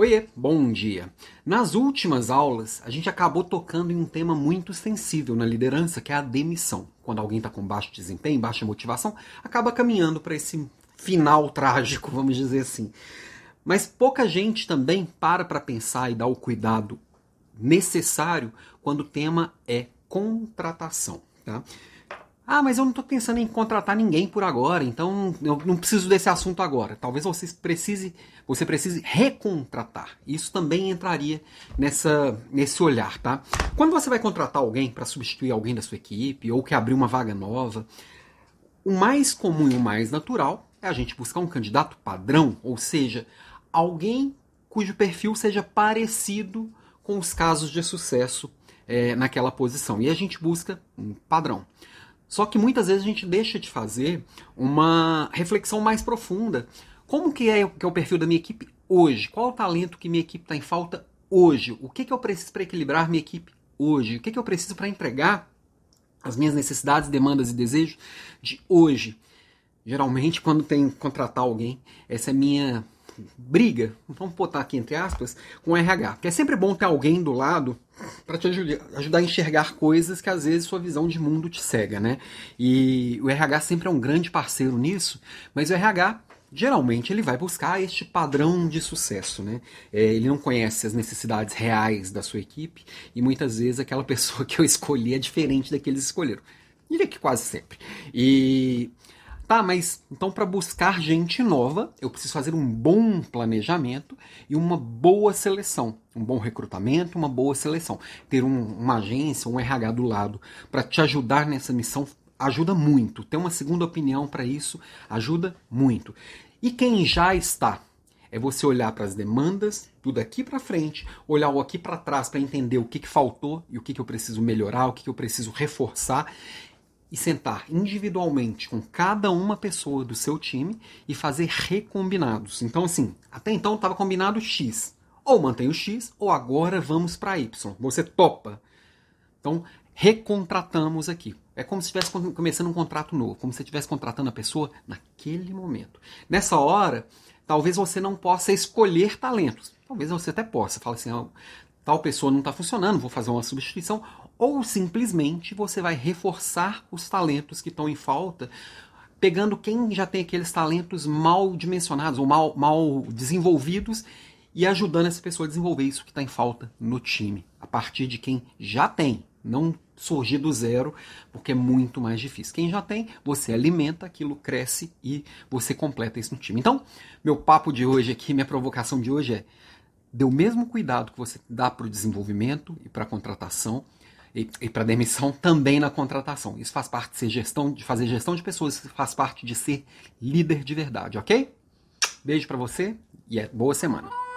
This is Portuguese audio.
Oiê, bom dia. Nas últimas aulas, a gente acabou tocando em um tema muito sensível na liderança, que é a demissão. Quando alguém está com baixo desempenho, baixa motivação, acaba caminhando para esse final trágico, vamos dizer assim. Mas pouca gente também para para pensar e dar o cuidado necessário quando o tema é contratação. Tá? Ah, mas eu não estou pensando em contratar ninguém por agora, então eu não preciso desse assunto agora. Talvez você precise, você precise recontratar. Isso também entraria nessa, nesse olhar, tá? Quando você vai contratar alguém para substituir alguém da sua equipe ou que abrir uma vaga nova, o mais comum e o mais natural é a gente buscar um candidato padrão, ou seja, alguém cujo perfil seja parecido com os casos de sucesso é, naquela posição. E a gente busca um padrão. Só que muitas vezes a gente deixa de fazer uma reflexão mais profunda. Como que é, que é o perfil da minha equipe hoje? Qual o talento que minha equipe está em falta hoje? O que, que eu preciso para equilibrar minha equipe hoje? O que, que eu preciso para entregar as minhas necessidades, demandas e desejos de hoje? Geralmente, quando tem que contratar alguém, essa é minha briga, vamos botar aqui entre aspas, com RH. Porque é sempre bom ter alguém do lado para te ajudar a enxergar coisas que às vezes sua visão de mundo te cega, né? E o RH sempre é um grande parceiro nisso, mas o RH geralmente ele vai buscar este padrão de sucesso, né? É, ele não conhece as necessidades reais da sua equipe e muitas vezes aquela pessoa que eu escolhi é diferente da que eles escolheram. Diria que quase sempre. E Tá, mas então para buscar gente nova, eu preciso fazer um bom planejamento e uma boa seleção. Um bom recrutamento, uma boa seleção. Ter um, uma agência, um RH do lado para te ajudar nessa missão ajuda muito. Ter uma segunda opinião para isso ajuda muito. E quem já está é você olhar para as demandas do daqui para frente, olhar o aqui para trás para entender o que, que faltou e o que, que eu preciso melhorar, o que, que eu preciso reforçar e sentar individualmente com cada uma pessoa do seu time e fazer recombinados. Então, assim, até então estava combinado X. Ou mantém o X, ou agora vamos para Y. Você topa. Então, recontratamos aqui. É como se estivesse começando um contrato novo, como se você estivesse contratando a pessoa naquele momento. Nessa hora, talvez você não possa escolher talentos. Talvez você até possa. Fala assim, oh, tal pessoa não está funcionando, vou fazer uma substituição ou simplesmente você vai reforçar os talentos que estão em falta, pegando quem já tem aqueles talentos mal dimensionados ou mal, mal desenvolvidos e ajudando essa pessoa a desenvolver isso que está em falta no time, a partir de quem já tem, não surgir do zero, porque é muito mais difícil. Quem já tem, você alimenta, aquilo cresce e você completa isso no time. Então, meu papo de hoje aqui, minha provocação de hoje é: dê o mesmo cuidado que você dá para o desenvolvimento e para a contratação e, e para demissão também na contratação. Isso faz parte de ser gestão, de fazer gestão de pessoas, isso faz parte de ser líder de verdade, ok? Beijo para você e é boa semana.